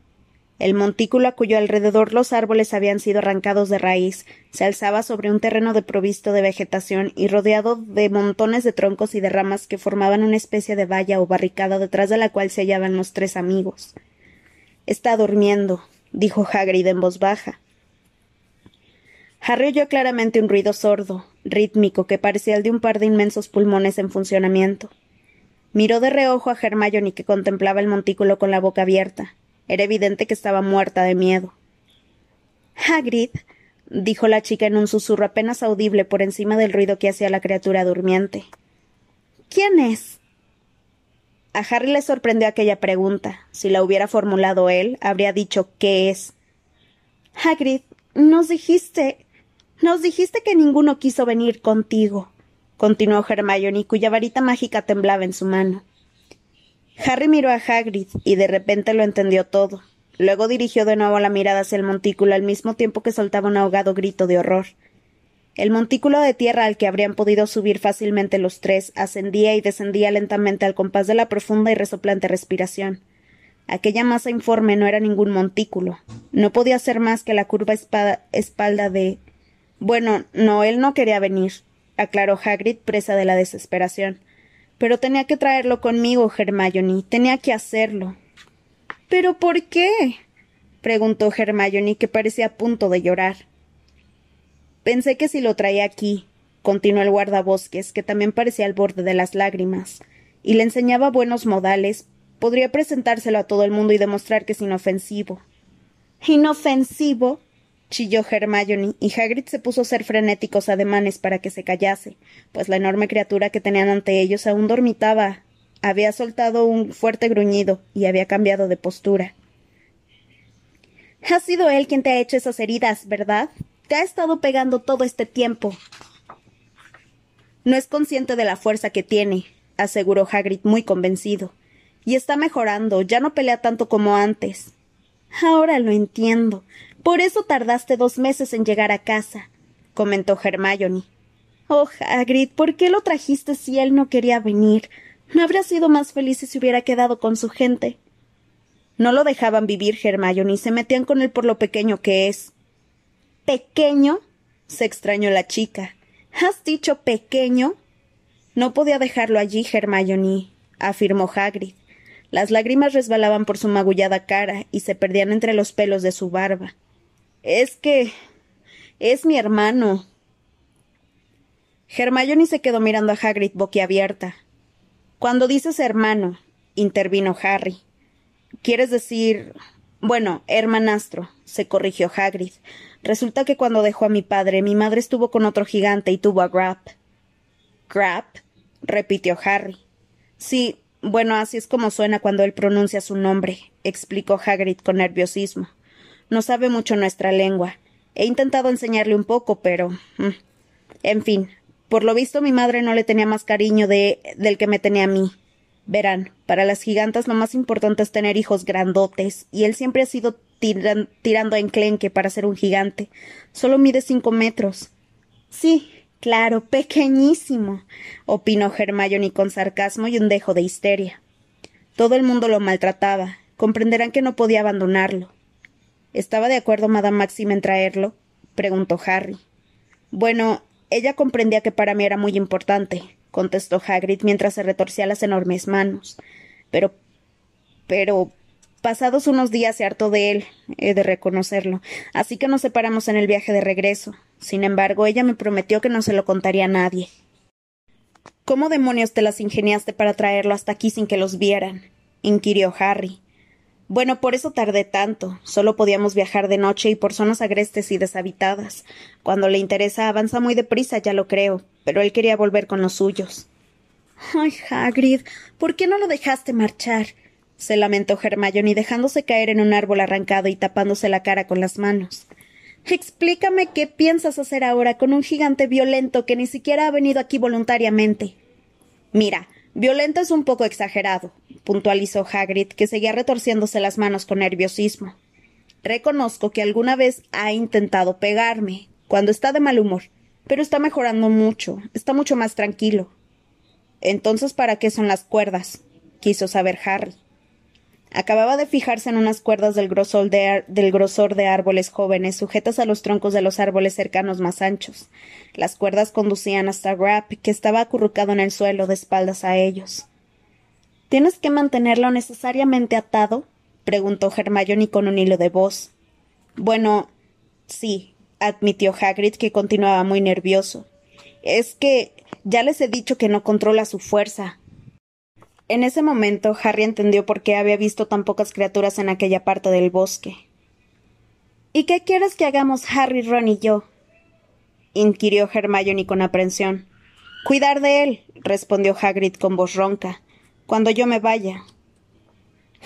El montículo a cuyo alrededor los árboles habían sido arrancados de raíz se alzaba sobre un terreno provisto de vegetación y rodeado de montones de troncos y de ramas que formaban una especie de valla o barricada detrás de la cual se hallaban los tres amigos. Está durmiendo, dijo Hagrid en voz baja. Harry oyó claramente un ruido sordo, rítmico, que parecía el de un par de inmensos pulmones en funcionamiento. Miró de reojo a Hermione que contemplaba el montículo con la boca abierta. Era evidente que estaba muerta de miedo. Hagrid, dijo la chica en un susurro apenas audible por encima del ruido que hacía la criatura durmiente. ¿Quién es? A Harry le sorprendió aquella pregunta. Si la hubiera formulado él, habría dicho ¿qué es? Hagrid, nos dijiste. Nos dijiste que ninguno quiso venir contigo, continuó Hermione, cuya varita mágica temblaba en su mano. Harry miró a Hagrid y de repente lo entendió todo. Luego dirigió de nuevo la mirada hacia el montículo al mismo tiempo que soltaba un ahogado grito de horror. El montículo de tierra al que habrían podido subir fácilmente los tres ascendía y descendía lentamente al compás de la profunda y resoplante respiración. Aquella masa informe no era ningún montículo. No podía ser más que la curva espalda de. Bueno, no, él no quería venir, aclaró Hagrid, presa de la desesperación. Pero tenía que traerlo conmigo, Hermione. Tenía que hacerlo. ¿Pero por qué? preguntó Hermione, que parecía a punto de llorar. Pensé que si lo traía aquí, continuó el guardabosques, que también parecía al borde de las lágrimas, y le enseñaba buenos modales, podría presentárselo a todo el mundo y demostrar que es inofensivo. ¿Inofensivo? Chilló Hermione, y Hagrid se puso a hacer frenéticos ademanes para que se callase, pues la enorme criatura que tenían ante ellos aún dormitaba. Había soltado un fuerte gruñido y había cambiado de postura. Ha sido él quien te ha hecho esas heridas, ¿verdad? Te ha estado pegando todo este tiempo. No es consciente de la fuerza que tiene, aseguró Hagrid muy convencido. Y está mejorando, ya no pelea tanto como antes. Ahora lo entiendo. Por eso tardaste dos meses en llegar a casa, comentó Hermione. Oh, Hagrid, ¿por qué lo trajiste si él no quería venir? No habría sido más feliz si se hubiera quedado con su gente. No lo dejaban vivir, Hermione, se metían con él por lo pequeño que es. ¿Pequeño? se extrañó la chica. ¿Has dicho pequeño? No podía dejarlo allí, Hermione, afirmó Hagrid. Las lágrimas resbalaban por su magullada cara y se perdían entre los pelos de su barba. Es que. es mi hermano. Hermione se quedó mirando a Hagrid boquiabierta. Cuando dices hermano, intervino Harry. ¿Quieres decir. Bueno, hermanastro, se corrigió Hagrid. Resulta que cuando dejó a mi padre, mi madre estuvo con otro gigante y tuvo a Grap. ¿Grap? repitió Harry. Sí, bueno, así es como suena cuando él pronuncia su nombre, explicó Hagrid con nerviosismo. No sabe mucho nuestra lengua. He intentado enseñarle un poco, pero. Mm. En fin, por lo visto mi madre no le tenía más cariño de del que me tenía a mí. Verán, para las gigantas lo más importante es tener hijos grandotes, y él siempre ha sido tirando a enclenque para ser un gigante. Solo mide cinco metros. Sí, claro, pequeñísimo, opinó Hermione con sarcasmo y un dejo de histeria. Todo el mundo lo maltrataba. Comprenderán que no podía abandonarlo. ¿Estaba de acuerdo Madame Maxim en traerlo? preguntó Harry. Bueno, ella comprendía que para mí era muy importante, contestó Hagrid mientras se retorcía las enormes manos. Pero. pero. pasados unos días se hartó de él, he de reconocerlo, así que nos separamos en el viaje de regreso. Sin embargo, ella me prometió que no se lo contaría a nadie. ¿Cómo demonios te las ingeniaste para traerlo hasta aquí sin que los vieran? inquirió Harry. Bueno, por eso tardé tanto. Solo podíamos viajar de noche y por zonas agrestes y deshabitadas. Cuando le interesa avanza muy deprisa, ya lo creo, pero él quería volver con los suyos. Ay, Hagrid, ¿por qué no lo dejaste marchar? se lamentó Hermione dejándose caer en un árbol arrancado y tapándose la cara con las manos. Explícame qué piensas hacer ahora con un gigante violento que ni siquiera ha venido aquí voluntariamente. Mira, Violento es un poco exagerado, puntualizó Hagrid, que seguía retorciéndose las manos con nerviosismo. Reconozco que alguna vez ha intentado pegarme, cuando está de mal humor, pero está mejorando mucho, está mucho más tranquilo. Entonces, ¿para qué son las cuerdas? quiso saber Harry. Acababa de fijarse en unas cuerdas del grosor, de árboles jóvenes sujetas a los troncos de los árboles cercanos más anchos. Las cuerdas conducían hasta Grap, que estaba acurrucado en el suelo de espaldas a ellos. ¿Tienes que mantenerlo necesariamente atado? preguntó Hermione con un hilo de voz. Bueno, sí, admitió Hagrid, que continuaba muy nervioso. Es que ya les he dicho que no controla su fuerza. En ese momento Harry entendió por qué había visto tan pocas criaturas en aquella parte del bosque. ¿Y qué quieres que hagamos Harry, Ron y yo? inquirió Hermione con aprensión. Cuidar de él, respondió Hagrid con voz ronca, cuando yo me vaya.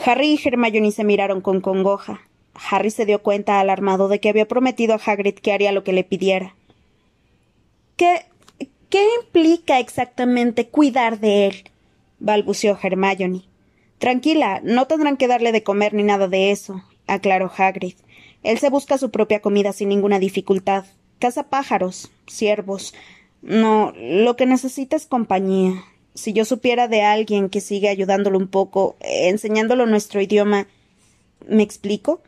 Harry y Hermione se miraron con congoja. Harry se dio cuenta alarmado de que había prometido a Hagrid que haría lo que le pidiera. ¿Qué. qué implica exactamente cuidar de él? Balbuceó Hermione. Tranquila, no tendrán que darle de comer ni nada de eso, aclaró Hagrid. Él se busca su propia comida sin ninguna dificultad. Caza pájaros, ciervos. No, lo que necesita es compañía. Si yo supiera de alguien que sigue ayudándolo un poco, enseñándolo nuestro idioma. ¿Me explico?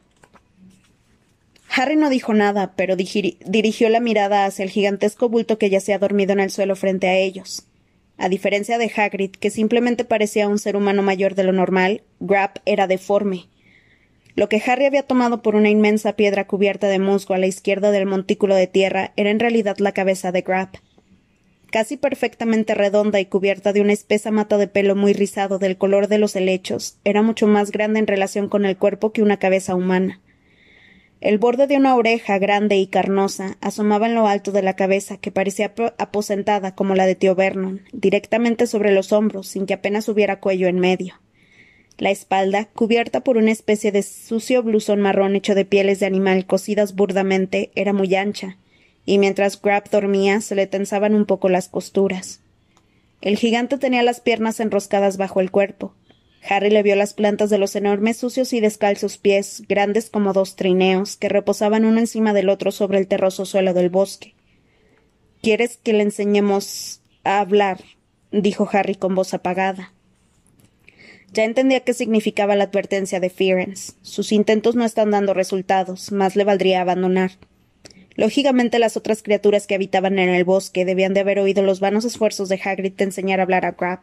Harry no dijo nada, pero dirigió la mirada hacia el gigantesco bulto que yacía dormido en el suelo frente a ellos. A diferencia de Hagrid, que simplemente parecía un ser humano mayor de lo normal, Grap era deforme. Lo que Harry había tomado por una inmensa piedra cubierta de musgo a la izquierda del montículo de tierra era en realidad la cabeza de Grap. Casi perfectamente redonda y cubierta de una espesa mata de pelo muy rizado del color de los helechos, era mucho más grande en relación con el cuerpo que una cabeza humana. El borde de una oreja grande y carnosa asomaba en lo alto de la cabeza, que parecía aposentada como la de tío Vernon, directamente sobre los hombros, sin que apenas hubiera cuello en medio. La espalda, cubierta por una especie de sucio blusón marrón hecho de pieles de animal cosidas burdamente, era muy ancha, y mientras Grab dormía se le tensaban un poco las costuras. El gigante tenía las piernas enroscadas bajo el cuerpo, Harry le vio las plantas de los enormes, sucios y descalzos pies, grandes como dos trineos, que reposaban uno encima del otro sobre el terroso suelo del bosque. ¿Quieres que le enseñemos a hablar? dijo Harry con voz apagada. Ya entendía qué significaba la advertencia de Fearens. Sus intentos no están dando resultados, más le valdría abandonar. Lógicamente las otras criaturas que habitaban en el bosque debían de haber oído los vanos esfuerzos de Hagrid de enseñar a hablar a Grab.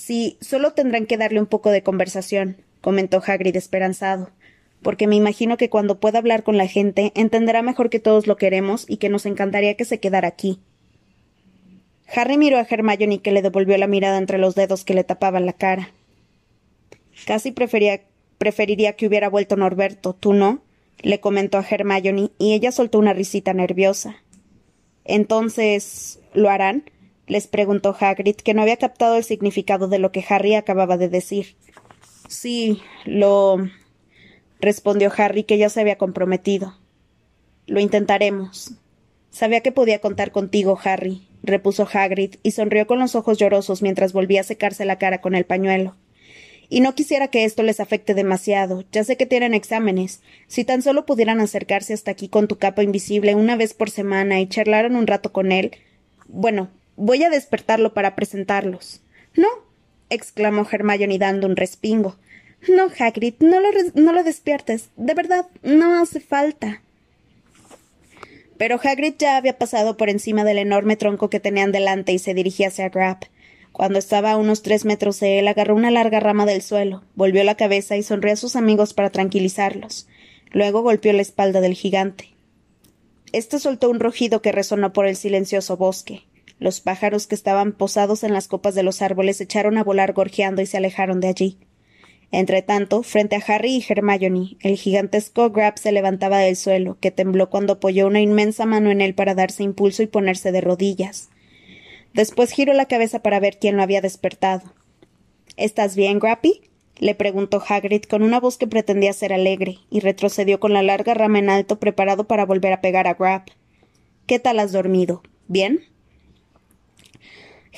Sí, solo tendrán que darle un poco de conversación, comentó Hagrid esperanzado, porque me imagino que cuando pueda hablar con la gente entenderá mejor que todos lo queremos y que nos encantaría que se quedara aquí. Harry miró a Hermione que le devolvió la mirada entre los dedos que le tapaban la cara. Casi preferiría que hubiera vuelto Norberto, ¿tú no? le comentó a Hermione, y ella soltó una risita nerviosa. Entonces, ¿lo harán? Les preguntó Hagrid, que no había captado el significado de lo que Harry acababa de decir. Sí, lo. respondió Harry, que ya se había comprometido. Lo intentaremos. Sabía que podía contar contigo, Harry, repuso Hagrid, y sonrió con los ojos llorosos mientras volvía a secarse la cara con el pañuelo. Y no quisiera que esto les afecte demasiado. Ya sé que tienen exámenes. Si tan solo pudieran acercarse hasta aquí con tu capa invisible una vez por semana y charlaran un rato con él. Bueno, voy a despertarlo para presentarlos. No, exclamó Hermione dando un respingo. No, Hagrid, no lo, no lo despiertes. De verdad, no hace falta. Pero Hagrid ya había pasado por encima del enorme tronco que tenían delante y se dirigía hacia Grab. Cuando estaba a unos tres metros de él, agarró una larga rama del suelo, volvió la cabeza y sonrió a sus amigos para tranquilizarlos. Luego golpeó la espalda del gigante. Este soltó un rugido que resonó por el silencioso bosque. Los pájaros que estaban posados en las copas de los árboles echaron a volar gorjeando y se alejaron de allí. Entretanto, frente a Harry y Hermione, el gigantesco Grab se levantaba del suelo, que tembló cuando apoyó una inmensa mano en él para darse impulso y ponerse de rodillas. Después giró la cabeza para ver quién lo había despertado. ¿Estás bien, Grappy? le preguntó Hagrid con una voz que pretendía ser alegre, y retrocedió con la larga rama en alto preparado para volver a pegar a Grab. ¿Qué tal has dormido? ¿Bien?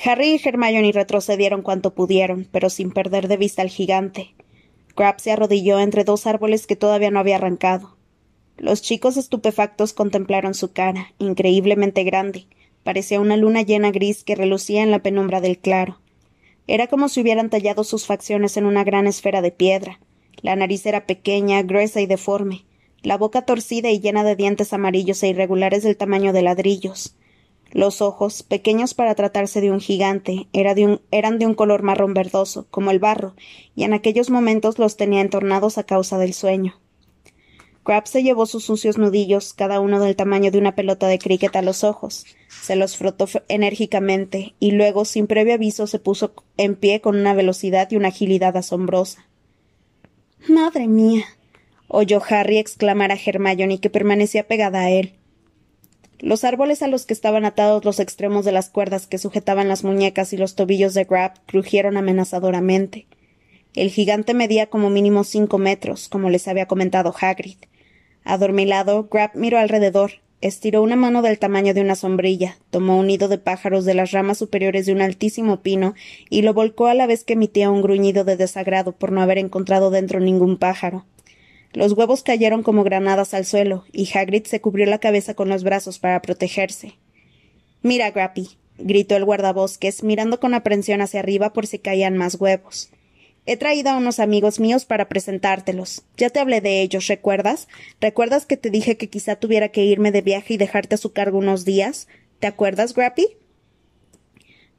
Harry y Hermione retrocedieron cuanto pudieron, pero sin perder de vista al gigante. Grab se arrodilló entre dos árboles que todavía no había arrancado. Los chicos estupefactos contemplaron su cara, increíblemente grande, Parecía una luna llena gris que relucía en la penumbra del claro. Era como si hubieran tallado sus facciones en una gran esfera de piedra. La nariz era pequeña, gruesa y deforme, la boca torcida y llena de dientes amarillos e irregulares del tamaño de ladrillos. Los ojos, pequeños para tratarse de un gigante, eran de un color marrón verdoso, como el barro, y en aquellos momentos los tenía entornados a causa del sueño. Crab se llevó sus sucios nudillos, cada uno del tamaño de una pelota de cricket, a los ojos, se los frotó enérgicamente, y luego, sin previo aviso, se puso en pie con una velocidad y una agilidad asombrosa. Madre mía. oyó Harry exclamar a Hermione, que permanecía pegada a él. Los árboles a los que estaban atados los extremos de las cuerdas que sujetaban las muñecas y los tobillos de Grab crujieron amenazadoramente. El gigante medía como mínimo cinco metros, como les había comentado Hagrid. Adormilado, Grab miró alrededor, estiró una mano del tamaño de una sombrilla, tomó un nido de pájaros de las ramas superiores de un altísimo pino y lo volcó a la vez que emitía un gruñido de desagrado por no haber encontrado dentro ningún pájaro. Los huevos cayeron como granadas al suelo, y Hagrid se cubrió la cabeza con los brazos para protegerse. Mira, Grappy, gritó el guardabosques, mirando con aprensión hacia arriba por si caían más huevos. He traído a unos amigos míos para presentártelos. Ya te hablé de ellos, ¿recuerdas? ¿Recuerdas que te dije que quizá tuviera que irme de viaje y dejarte a su cargo unos días? ¿Te acuerdas, Grappy?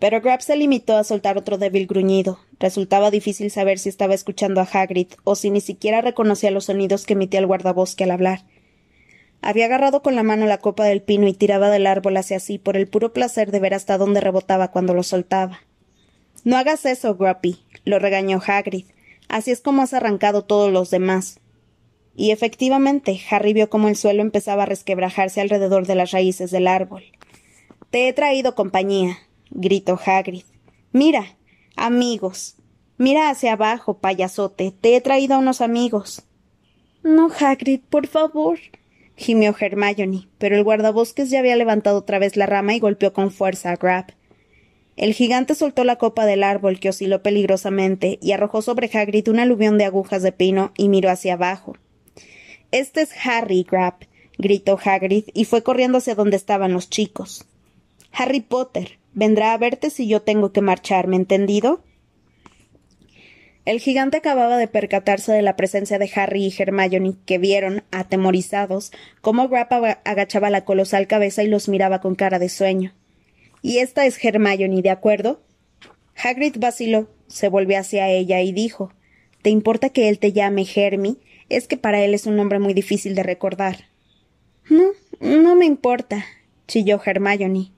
Pero Grab se limitó a soltar otro débil gruñido. Resultaba difícil saber si estaba escuchando a Hagrid o si ni siquiera reconocía los sonidos que emitía el guardabosque al hablar. Había agarrado con la mano la copa del pino y tiraba del árbol hacia sí por el puro placer de ver hasta dónde rebotaba cuando lo soltaba. No hagas eso, Gruppy, lo regañó Hagrid. Así es como has arrancado todos los demás. Y efectivamente, Harry vio cómo el suelo empezaba a resquebrajarse alrededor de las raíces del árbol. Te he traído compañía, gritó Hagrid. Mira, amigos. Mira hacia abajo, payasote. Te he traído a unos amigos. No, Hagrid, por favor, gimió Hermione, pero el guardabosques ya había levantado otra vez la rama y golpeó con fuerza a Grab. El gigante soltó la copa del árbol que osciló peligrosamente y arrojó sobre Hagrid un aluvión de agujas de pino y miró hacia abajo. Este es Harry, Grab, gritó Hagrid y fue corriendo hacia donde estaban los chicos. Harry Potter vendrá a verte si yo tengo que marcharme, ¿entendido? El gigante acababa de percatarse de la presencia de Harry y Hermione, que vieron, atemorizados, cómo Grap agachaba la colosal cabeza y los miraba con cara de sueño. Y esta es Hermione, ¿de acuerdo? Hagrid vaciló, se volvió hacia ella y dijo ¿Te importa que él te llame Hermi? Es que para él es un nombre muy difícil de recordar. No, no me importa, chilló Hermione.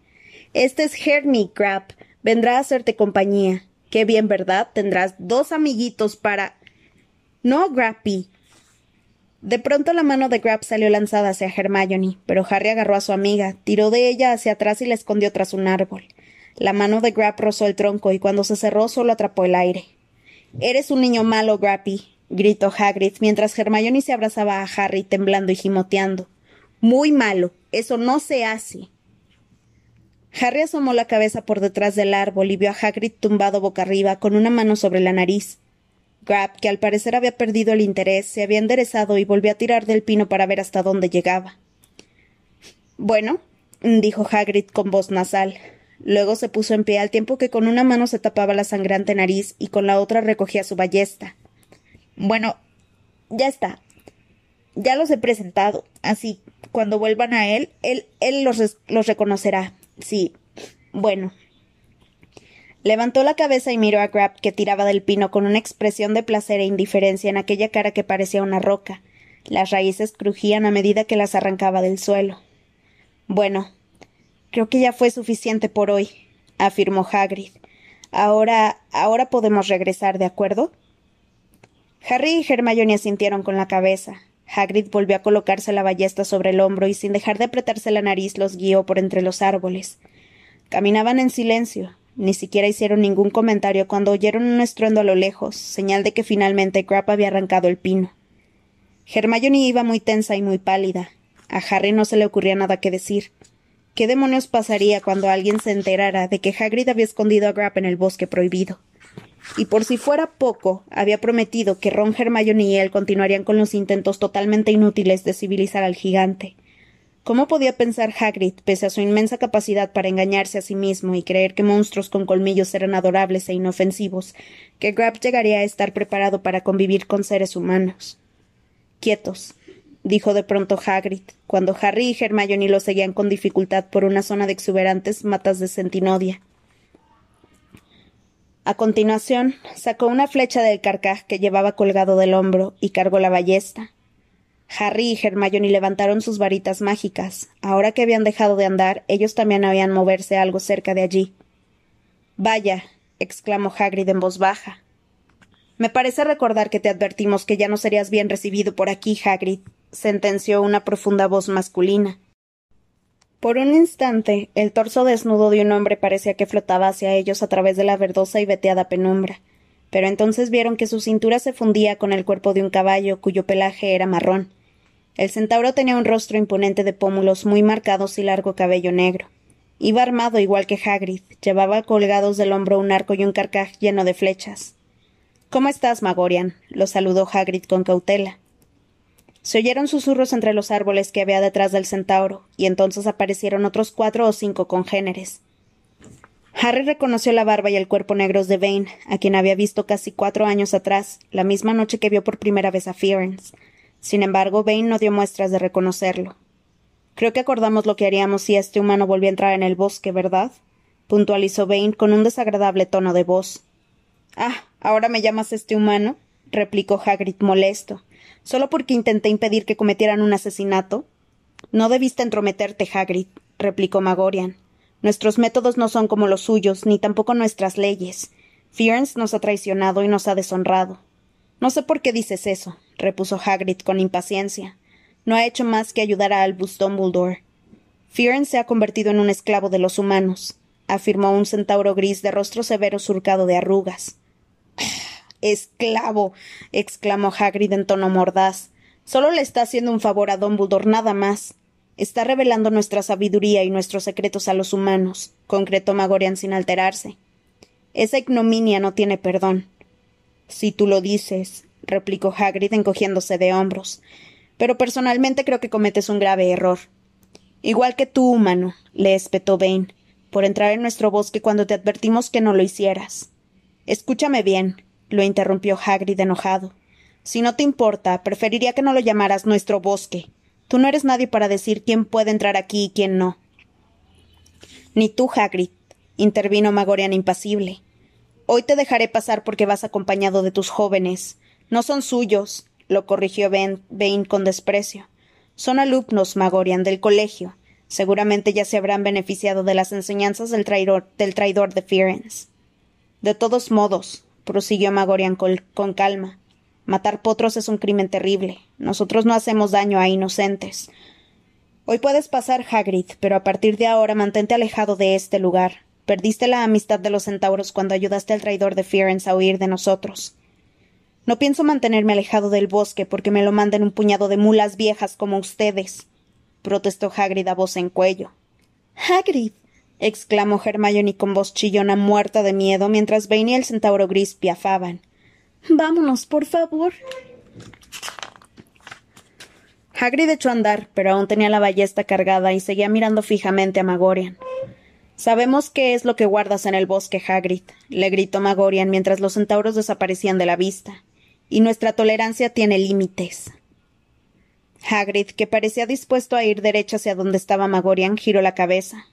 Este es Hermi, Grap. Vendrá a hacerte compañía. Qué bien, ¿verdad? Tendrás dos amiguitos para. No, Grappy. De pronto la mano de Grap salió lanzada hacia Hermione, pero Harry agarró a su amiga, tiró de ella hacia atrás y la escondió tras un árbol. La mano de Grap rozó el tronco y cuando se cerró solo atrapó el aire. Eres un niño malo, Grappy, gritó Hagrid mientras Hermione se abrazaba a Harry temblando y gimoteando. Muy malo. Eso no se hace. Harry asomó la cabeza por detrás del árbol y vio a Hagrid tumbado boca arriba, con una mano sobre la nariz. Grab, que al parecer había perdido el interés, se había enderezado y volvió a tirar del pino para ver hasta dónde llegaba. Bueno, dijo Hagrid con voz nasal. Luego se puso en pie al tiempo que con una mano se tapaba la sangrante nariz y con la otra recogía su ballesta. Bueno, ya está. Ya los he presentado. Así, cuando vuelvan a él, él, él los, los reconocerá. Sí. Bueno. Levantó la cabeza y miró a Grab, que tiraba del pino con una expresión de placer e indiferencia en aquella cara que parecía una roca. Las raíces crujían a medida que las arrancaba del suelo. Bueno, creo que ya fue suficiente por hoy, afirmó Hagrid. Ahora, ahora podemos regresar, ¿de acuerdo? Harry y Hermione asintieron con la cabeza. Hagrid volvió a colocarse la ballesta sobre el hombro y sin dejar de apretarse la nariz los guió por entre los árboles. Caminaban en silencio. Ni siquiera hicieron ningún comentario cuando oyeron un estruendo a lo lejos, señal de que finalmente Crap había arrancado el pino. Hermione iba muy tensa y muy pálida. A Harry no se le ocurría nada que decir. ¿Qué demonios pasaría cuando alguien se enterara de que Hagrid había escondido a Grap en el bosque prohibido? Y por si fuera poco, había prometido que Ron, Hermione y él continuarían con los intentos totalmente inútiles de civilizar al gigante. ¿Cómo podía pensar Hagrid, pese a su inmensa capacidad para engañarse a sí mismo y creer que monstruos con colmillos eran adorables e inofensivos, que Grab llegaría a estar preparado para convivir con seres humanos? Quietos, dijo de pronto Hagrid, cuando Harry y Hermione lo seguían con dificultad por una zona de exuberantes matas de centinodia. A continuación, sacó una flecha del carcaj que llevaba colgado del hombro y cargó la ballesta. Harry y Hermione levantaron sus varitas mágicas. Ahora que habían dejado de andar, ellos también habían moverse algo cerca de allí. Vaya, exclamó Hagrid en voz baja. Me parece recordar que te advertimos que ya no serías bien recibido por aquí, Hagrid, sentenció una profunda voz masculina. Por un instante, el torso desnudo de un hombre parecía que flotaba hacia ellos a través de la verdosa y veteada penumbra, pero entonces vieron que su cintura se fundía con el cuerpo de un caballo cuyo pelaje era marrón. El centauro tenía un rostro imponente de pómulos muy marcados y largo cabello negro. Iba armado igual que Hagrid, llevaba colgados del hombro un arco y un carcaj lleno de flechas. ¿Cómo estás, Magorian? lo saludó Hagrid con cautela. Se oyeron susurros entre los árboles que había detrás del centauro, y entonces aparecieron otros cuatro o cinco congéneres. Harry reconoció la barba y el cuerpo negros de Vane, a quien había visto casi cuatro años atrás, la misma noche que vio por primera vez a Fearens. Sin embargo, Vane no dio muestras de reconocerlo. Creo que acordamos lo que haríamos si este humano volviera a entrar en el bosque, ¿verdad? puntualizó Vane con un desagradable tono de voz. Ah, ¿ahora me llamas este humano? Replicó Hagrid molesto solo porque intenté impedir que cometieran un asesinato? No debiste entrometerte, Hagrid, replicó Magorian. Nuestros métodos no son como los suyos, ni tampoco nuestras leyes. Fearns nos ha traicionado y nos ha deshonrado. No sé por qué dices eso, repuso Hagrid con impaciencia. No ha hecho más que ayudar a Albus Dumbledore. Fearns se ha convertido en un esclavo de los humanos, afirmó un centauro gris de rostro severo surcado de arrugas. Esclavo. exclamó Hagrid en tono mordaz. Solo le está haciendo un favor a Dumbledore, nada más. Está revelando nuestra sabiduría y nuestros secretos a los humanos, concretó Magorian sin alterarse. Esa ignominia no tiene perdón. Si tú lo dices, replicó Hagrid encogiéndose de hombros. Pero personalmente creo que cometes un grave error. Igual que tú, humano, le espetó Vane. por entrar en nuestro bosque cuando te advertimos que no lo hicieras. Escúchame bien, lo interrumpió Hagrid enojado. Si no te importa, preferiría que no lo llamaras nuestro bosque. Tú no eres nadie para decir quién puede entrar aquí y quién no. Ni tú, Hagrid, intervino Magorian impasible. Hoy te dejaré pasar porque vas acompañado de tus jóvenes. No son suyos, lo corrigió Vane con desprecio. Son alumnos, Magorian, del colegio. Seguramente ya se habrán beneficiado de las enseñanzas del traidor, del traidor de Firenze. De todos modos, prosiguió Magorian con, calma, matar potros es un crimen terrible. Nosotros no hacemos daño a inocentes. Hoy puedes pasar, Hagrid, pero a partir de ahora mantente alejado de este lugar. Perdiste la amistad de los centauros cuando ayudaste al traidor de Firenze a huir de nosotros. No pienso mantenerme alejado del bosque porque me lo manden un puñado de mulas viejas como ustedes, protestó Hagrid a voz en cuello. Hagrid, exclamó Hermione con voz chillona muerta de miedo mientras Vane y el centauro gris piafaban. Vámonos, por favor. Hagrid echó a andar, pero aún tenía la ballesta cargada y seguía mirando fijamente a Magorian. Sabemos qué es lo que guardas en el bosque, Hagrid, le gritó Magorian mientras los centauros desaparecían de la vista. Y nuestra tolerancia tiene límites. Hagrid, que parecía dispuesto a ir derecho hacia donde estaba Magorian, giró la cabeza.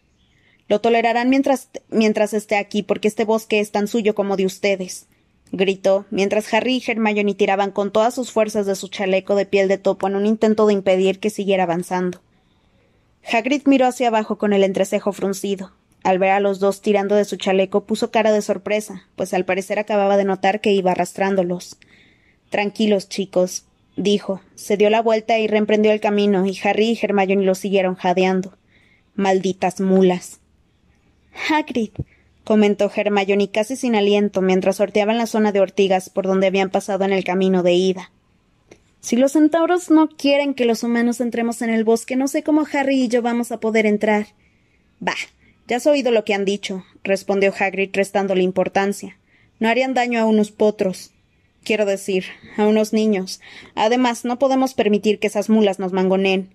Lo tolerarán mientras, mientras esté aquí, porque este bosque es tan suyo como de ustedes, gritó, mientras Harry y Hermione tiraban con todas sus fuerzas de su chaleco de piel de topo en un intento de impedir que siguiera avanzando. Hagrid miró hacia abajo con el entrecejo fruncido. Al ver a los dos tirando de su chaleco, puso cara de sorpresa, pues al parecer acababa de notar que iba arrastrándolos. Tranquilos, chicos, dijo, se dio la vuelta y reemprendió el camino, y Harry y Hermione lo siguieron jadeando. Malditas mulas. Hagrid, comentó Hermione casi sin aliento mientras sorteaban la zona de ortigas por donde habían pasado en el camino de ida. Si los centauros no quieren que los humanos entremos en el bosque, no sé cómo Harry y yo vamos a poder entrar. Bah, ya has oído lo que han dicho, respondió Hagrid restándole importancia. No harían daño a unos potros. Quiero decir, a unos niños. Además, no podemos permitir que esas mulas nos mangoneen.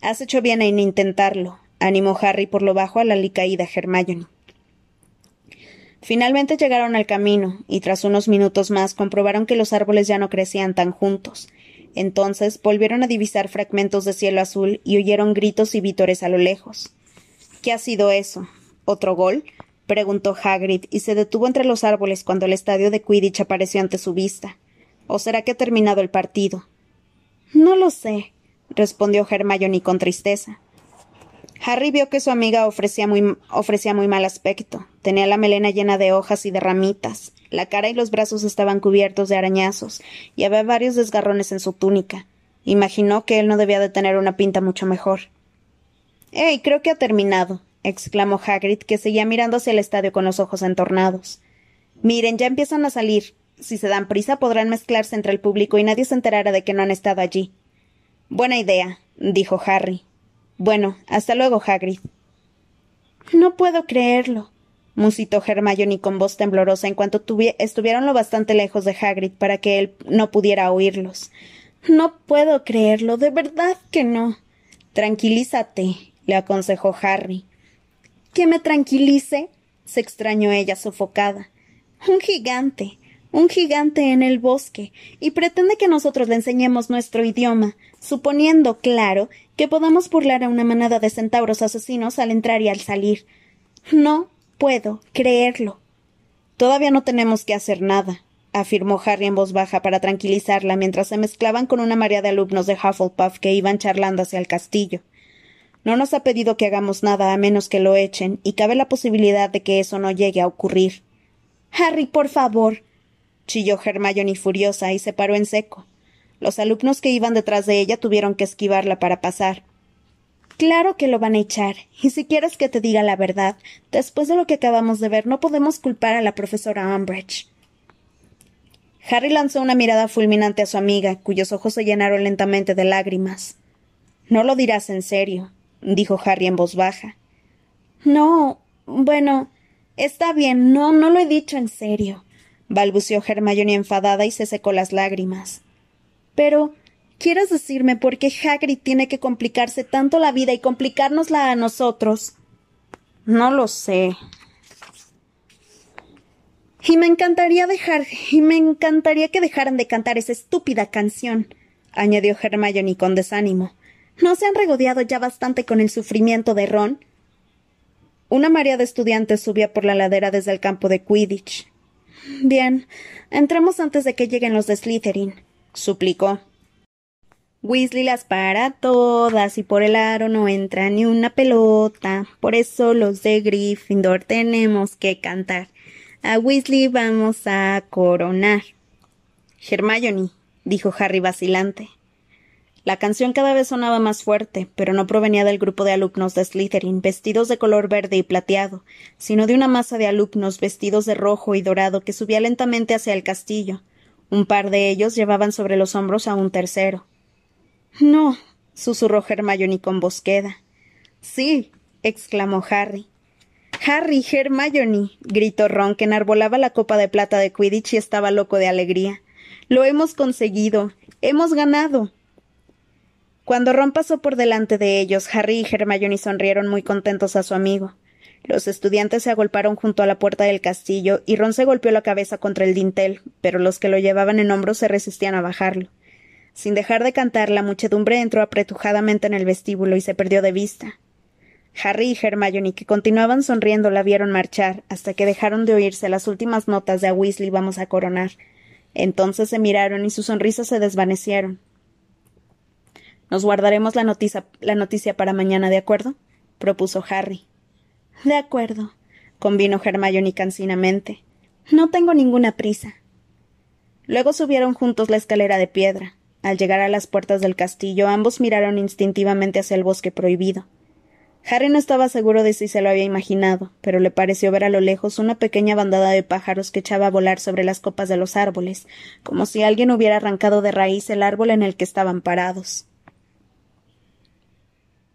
Has hecho bien en intentarlo, animó Harry por lo bajo a la licaída Hermione. Finalmente llegaron al camino, y tras unos minutos más comprobaron que los árboles ya no crecían tan juntos. Entonces volvieron a divisar fragmentos de cielo azul y oyeron gritos y vítores a lo lejos. ¿Qué ha sido eso? ¿Otro gol? preguntó Hagrid, y se detuvo entre los árboles cuando el estadio de Quidditch apareció ante su vista. ¿O será que ha terminado el partido? No lo sé, respondió Hermione con tristeza. Harry vio que su amiga ofrecía muy, ofrecía muy mal aspecto. Tenía la melena llena de hojas y de ramitas. La cara y los brazos estaban cubiertos de arañazos, y había varios desgarrones en su túnica. Imaginó que él no debía de tener una pinta mucho mejor. ¡Ey! Creo que ha terminado, exclamó Hagrid, que seguía mirando hacia el estadio con los ojos entornados. Miren, ya empiezan a salir. Si se dan prisa podrán mezclarse entre el público y nadie se enterará de que no han estado allí. Buena idea, dijo Harry. Bueno, hasta luego, Hagrid. No puedo creerlo, musitó Hermione con voz temblorosa en cuanto estuvieron lo bastante lejos de Hagrid para que él no pudiera oírlos. No puedo creerlo, de verdad que no. Tranquilízate, le aconsejó Harry. ¿Que me tranquilice? se extrañó ella sofocada. Un gigante, un gigante en el bosque, y pretende que nosotros le enseñemos nuestro idioma, suponiendo, claro, que podamos burlar a una manada de centauros asesinos al entrar y al salir. No puedo creerlo. Todavía no tenemos que hacer nada, afirmó Harry en voz baja para tranquilizarla mientras se mezclaban con una marea de alumnos de Hufflepuff que iban charlando hacia el castillo. No nos ha pedido que hagamos nada a menos que lo echen, y cabe la posibilidad de que eso no llegue a ocurrir. Harry, por favor, chilló Hermione furiosa y se paró en seco. Los alumnos que iban detrás de ella tuvieron que esquivarla para pasar. Claro que lo van a echar, y si quieres que te diga la verdad, después de lo que acabamos de ver, no podemos culpar a la profesora Umbridge. Harry lanzó una mirada fulminante a su amiga, cuyos ojos se llenaron lentamente de lágrimas. No lo dirás en serio, dijo Harry en voz baja. No. Bueno. Está bien, no, no lo he dicho en serio balbuceó Hermione enfadada y se secó las lágrimas. Pero. ¿Quieres decirme por qué Hagrid tiene que complicarse tanto la vida y complicárnosla a nosotros? No lo sé. Y me encantaría dejar. y me encantaría que dejaran de cantar esa estúpida canción, añadió Hermione con desánimo. ¿No se han regodeado ya bastante con el sufrimiento de Ron? Una marea de estudiantes subía por la ladera desde el campo de Quidditch. Bien, entremos antes de que lleguen los de Slytherin, suplicó. Weasley las para todas y por el aro no entra ni una pelota. Por eso los de Gryffindor tenemos que cantar. A Weasley vamos a coronar. Hermione, dijo Harry vacilante. La canción cada vez sonaba más fuerte, pero no provenía del grupo de alumnos de Slytherin vestidos de color verde y plateado, sino de una masa de alumnos vestidos de rojo y dorado que subía lentamente hacia el castillo. Un par de ellos llevaban sobre los hombros a un tercero. No, susurró Hermione con voz queda. Sí, exclamó Harry. Harry, Hermione, gritó Ron, que enarbolaba la copa de plata de Quidditch y estaba loco de alegría. Lo hemos conseguido. Hemos ganado. Cuando Ron pasó por delante de ellos, Harry y Hermione sonrieron muy contentos a su amigo. Los estudiantes se agolparon junto a la puerta del castillo y Ron se golpeó la cabeza contra el dintel, pero los que lo llevaban en hombros se resistían a bajarlo. Sin dejar de cantar, la muchedumbre entró apretujadamente en el vestíbulo y se perdió de vista. Harry y Hermione, que continuaban sonriendo, la vieron marchar, hasta que dejaron de oírse las últimas notas de A Weasley vamos a coronar. Entonces se miraron y sus sonrisas se desvanecieron. Nos guardaremos la noticia, la noticia para mañana, ¿de acuerdo? propuso Harry. De acuerdo, convino Hermione cansinamente. No tengo ninguna prisa. Luego subieron juntos la escalera de piedra. Al llegar a las puertas del castillo, ambos miraron instintivamente hacia el bosque prohibido. Harry no estaba seguro de si se lo había imaginado, pero le pareció ver a lo lejos una pequeña bandada de pájaros que echaba a volar sobre las copas de los árboles, como si alguien hubiera arrancado de raíz el árbol en el que estaban parados.